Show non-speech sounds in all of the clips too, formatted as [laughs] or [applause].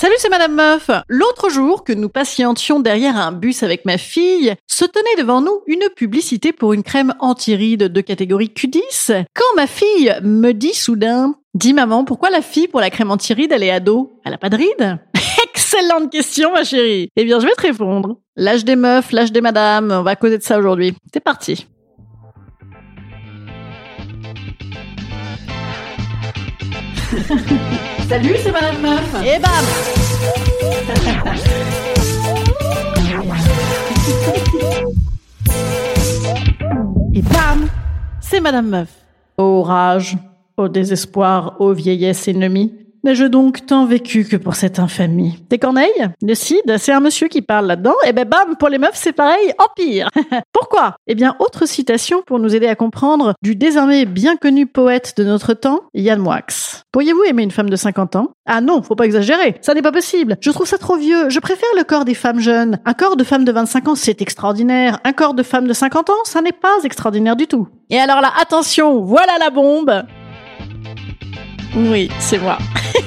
Salut, c'est Madame Meuf. L'autre jour que nous patientions derrière un bus avec ma fille, se tenait devant nous une publicité pour une crème anti-rides de catégorie Q10. Quand ma fille me dit soudain, dis maman, pourquoi la fille pour la crème anti-rides, elle est ado? Elle a pas de [laughs] Excellente question, ma chérie. Eh bien, je vais te répondre. L'âge des meufs, l'âge des madames, on va causer de ça aujourd'hui. C'est parti. [laughs] Salut, c'est Madame Meuf. Et bam [laughs] Et bam C'est Madame Meuf. Ô rage, au désespoir, ô vieillesse ennemie. N'ai-je donc tant vécu que pour cette infamie Des corneilles Le cid C'est un monsieur qui parle là-dedans Et ben bam, pour les meufs, c'est pareil, empire [laughs] Pourquoi? Eh bien, autre citation pour nous aider à comprendre du désormais bien connu poète de notre temps, Yann Moix. Pourriez-vous aimer une femme de 50 ans? Ah non, faut pas exagérer, ça n'est pas possible. Je trouve ça trop vieux, je préfère le corps des femmes jeunes. Un corps de femme de 25 ans, c'est extraordinaire. Un corps de femme de 50 ans, ça n'est pas extraordinaire du tout. Et alors là, attention, voilà la bombe oui, c'est moi. [laughs]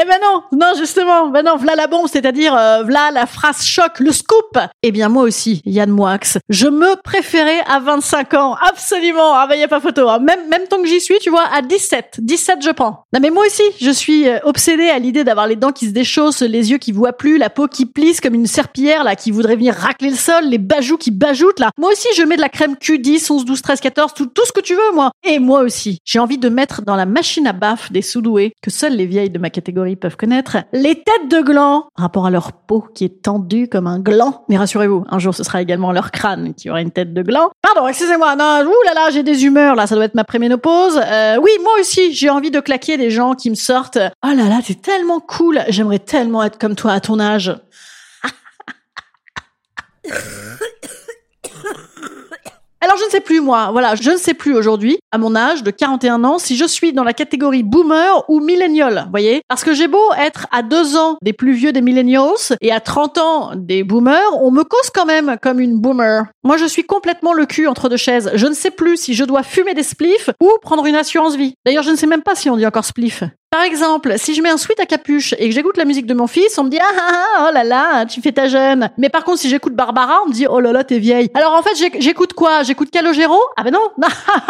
Eh ben non, non justement, ben non, v'là la bombe, c'est-à-dire euh, v'là la phrase choc, le scoop. Eh bien moi aussi, Yann Moix, je me préférais à 25 ans, absolument. Ah ben y a pas photo. Hein. Même même tant que j'y suis, tu vois, à 17, 17 je prends. Non mais moi aussi, je suis euh, obsédée à l'idée d'avoir les dents qui se déchaussent, les yeux qui voient plus, la peau qui plisse comme une serpillière là qui voudrait venir racler le sol, les bajoux qui bajoutent là. Moi aussi, je mets de la crème Q10, 11, 12, 13, 14, tout tout ce que tu veux moi. Et moi aussi, j'ai envie de mettre dans la machine à baffe des soudoués que seules les vieilles de ma catégorie peuvent connaître, les têtes de gland, rapport à leur peau qui est tendue comme un gland. Mais rassurez-vous, un jour ce sera également leur crâne qui aura une tête de gland. Pardon, excusez-moi, non, ouh là là, j'ai des humeurs là, ça doit être ma préménopause. Euh, oui, moi aussi, j'ai envie de claquer des gens qui me sortent. Oh là là, t'es tellement cool, j'aimerais tellement être comme toi à ton âge. [laughs] Alors je ne sais plus moi, voilà, je ne sais plus aujourd'hui, à mon âge de 41 ans, si je suis dans la catégorie boomer ou millennial, voyez Parce que j'ai beau être à deux ans des plus vieux des millennials et à 30 ans des boomers, on me cause quand même comme une boomer. Moi je suis complètement le cul entre deux chaises. Je ne sais plus si je dois fumer des spliffs ou prendre une assurance vie. D'ailleurs je ne sais même pas si on dit encore spliff. Par exemple, si je mets un sweat à capuche et que j'écoute la musique de mon fils, on me dit ah ah ah oh là là, tu fais ta jeune. Mais par contre, si j'écoute Barbara, on me dit oh là là, t'es vieille. Alors en fait, j'écoute quoi? J'écoute Calogero? Ah ben non, [laughs]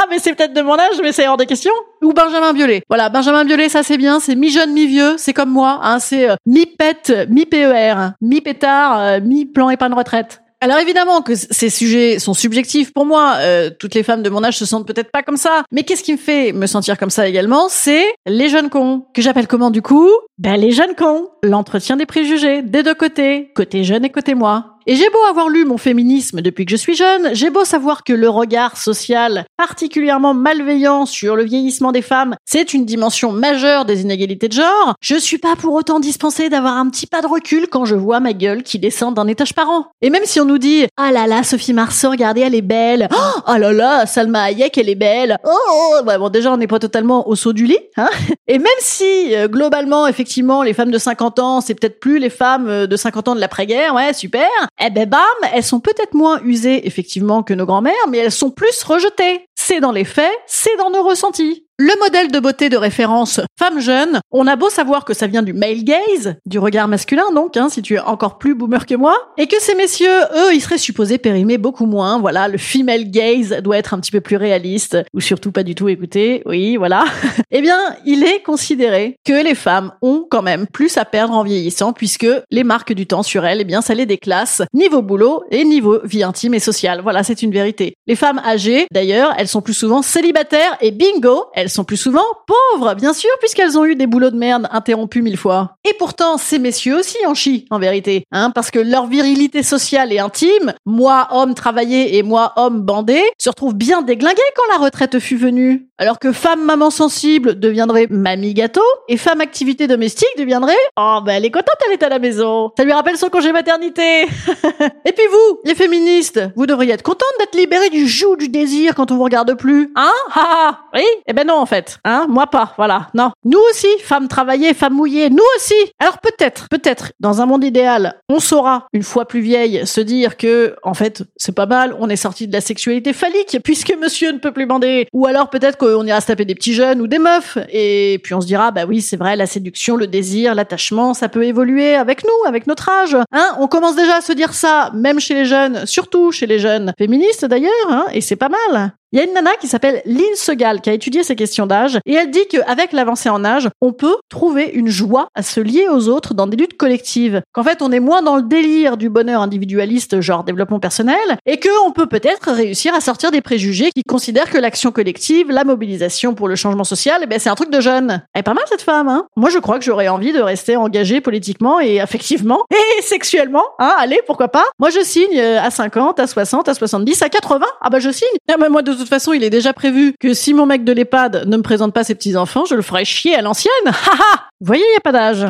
mais c'est peut-être de mon âge, mais c'est hors de question. Ou Benjamin Biolay. Voilà, Benjamin Biolay, ça c'est bien, c'est mi-jeune, mi-vieux, c'est comme moi, hein, c'est euh, mi-pète, mi-PER, mi-pétard, euh, mi-plan épargne retraite. Alors évidemment que ces sujets sont subjectifs pour moi. Euh, toutes les femmes de mon âge se sentent peut-être pas comme ça. Mais qu'est-ce qui me fait me sentir comme ça également C'est les jeunes cons. Que j'appelle comment du coup? Ben les jeunes cons. L'entretien des préjugés, des deux côtés. Côté jeune et côté moi. Et j'ai beau avoir lu mon féminisme depuis que je suis jeune, j'ai beau savoir que le regard social particulièrement malveillant sur le vieillissement des femmes, c'est une dimension majeure des inégalités de genre, je suis pas pour autant dispensée d'avoir un petit pas de recul quand je vois ma gueule qui descend d'un étage par an. Et même si on nous dit « Ah là là, Sophie Marceau, regardez, elle est belle oh, oh là là, Salma Hayek, elle est belle Oh, oh bon, déjà, on n'est pas totalement au saut du lit. Hein [laughs] Et même si, euh, globalement, effectivement, les femmes de 50 ans, c'est peut-être plus les femmes euh, de 50 ans de l'après-guerre, ouais, super eh ben bam, elles sont peut-être moins usées effectivement que nos grand-mères, mais elles sont plus rejetées. C'est dans les faits, c'est dans nos ressentis. Le modèle de beauté de référence femme jeune, on a beau savoir que ça vient du male gaze, du regard masculin donc, hein, si tu es encore plus boomer que moi, et que ces messieurs, eux, ils seraient supposés périmer beaucoup moins. Voilà, le female gaze doit être un petit peu plus réaliste, ou surtout pas du tout écouter. Oui, voilà. [laughs] eh bien, il est considéré que les femmes ont quand même plus à perdre en vieillissant, puisque les marques du temps sur elles, eh bien, ça les déclasse niveau boulot et niveau vie intime et sociale. Voilà, c'est une vérité. Les femmes âgées, d'ailleurs, elles sont plus souvent célibataires et bingo, elles sont plus souvent pauvres, bien sûr, puisqu'elles ont eu des boulots de merde interrompus mille fois. Et pourtant, ces messieurs aussi en chient, en vérité, hein, parce que leur virilité sociale et intime, moi homme travaillé et moi homme bandé, se retrouvent bien déglingués quand la retraite fut venue. Alors que femme maman sensible deviendrait mamie gâteau et femme activité domestique deviendrait oh ben elle est contente elle est à la maison. Ça lui rappelle son congé maternité. [laughs] et puis vous, les féministes, vous devriez être contentes d'être libérées du joug du désir quand on vous regarde plus, hein? Ah oui? Eh ben non non en fait, hein? Moi pas, voilà. Non. Nous aussi, femmes travaillées, femmes mouillées, nous aussi. Alors peut-être, peut-être, dans un monde idéal, on saura une fois plus vieille se dire que en fait c'est pas mal, on est sorti de la sexualité phallique puisque Monsieur ne peut plus bander. Ou alors peut-être qu'on ira se taper des petits jeunes ou des meufs et puis on se dira bah oui c'est vrai la séduction, le désir, l'attachement, ça peut évoluer avec nous, avec notre âge. Hein? On commence déjà à se dire ça, même chez les jeunes, surtout chez les jeunes féministes d'ailleurs, hein, et c'est pas mal. Il y a une nana qui s'appelle Lynn Segal qui a étudié ces questions d'âge et elle dit qu'avec l'avancée en âge, on peut trouver une joie à se lier aux autres dans des luttes collectives. Qu'en fait, on est moins dans le délire du bonheur individualiste, genre développement personnel, et qu'on peut peut-être réussir à sortir des préjugés qui considèrent que l'action collective, la mobilisation pour le changement social, eh ben, c'est un truc de jeune. Elle est pas mal cette femme, hein? Moi, je crois que j'aurais envie de rester engagée politiquement et affectivement [laughs] et sexuellement, hein? Allez, pourquoi pas? Moi, je signe à 50, à 60, à 70, à 80. Ah bah je signe. Ah moi, toute façon, il est déjà prévu que si mon mec de l'EHPAD ne me présente pas ses petits-enfants, je le ferai chier à l'ancienne. [laughs] Haha Vous voyez, il n'y a pas d'âge.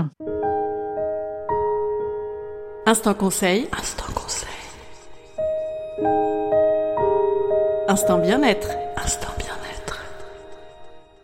Instant conseil. Instant conseil. Instant bien-être.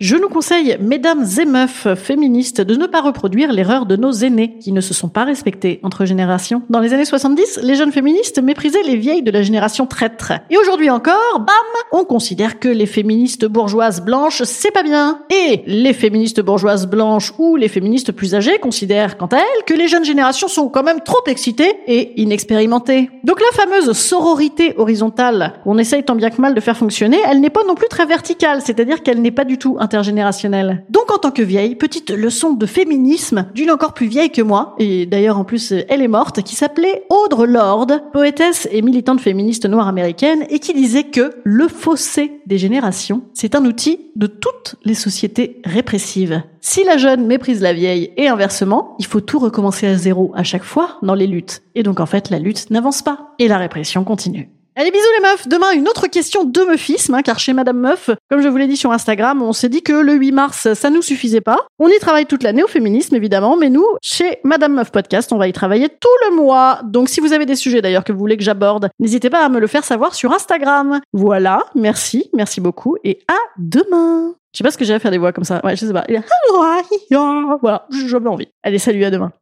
Je nous conseille, mesdames et meufs féministes, de ne pas reproduire l'erreur de nos aînés qui ne se sont pas respectés entre générations. Dans les années 70, les jeunes féministes méprisaient les vieilles de la génération traître. Et aujourd'hui encore, bam, on considère que les féministes bourgeoises blanches, c'est pas bien. Et les féministes bourgeoises blanches ou les féministes plus âgées considèrent, quant à elles, que les jeunes générations sont quand même trop excitées et inexpérimentées. Donc la fameuse sororité horizontale qu'on essaye tant bien que mal de faire fonctionner, elle n'est pas non plus très verticale, c'est-à-dire qu'elle n'est pas du tout intergénérationnelle. Donc en tant que vieille, petite leçon de féminisme d'une encore plus vieille que moi, et d'ailleurs en plus elle est morte, qui s'appelait Audre Lorde, poétesse et militante féministe noire américaine, et qui disait que le fossé des générations, c'est un outil de toutes les sociétés répressives. Si la jeune méprise la vieille et inversement, il faut tout recommencer à zéro à chaque fois dans les luttes. Et donc en fait, la lutte n'avance pas et la répression continue. Allez, bisous les meufs. Demain, une autre question de meufisme, hein, car chez Madame Meuf, comme je vous l'ai dit sur Instagram, on s'est dit que le 8 mars, ça nous suffisait pas. On y travaille toute l'année au féminisme, évidemment, mais nous, chez Madame Meuf Podcast, on va y travailler tout le mois. Donc, si vous avez des sujets d'ailleurs que vous voulez que j'aborde, n'hésitez pas à me le faire savoir sur Instagram. Voilà, merci, merci beaucoup, et à demain. Je sais pas ce que j'ai à faire des voix comme ça. Ouais, je sais pas. Voilà, j'avais envie. Allez, salut, à demain.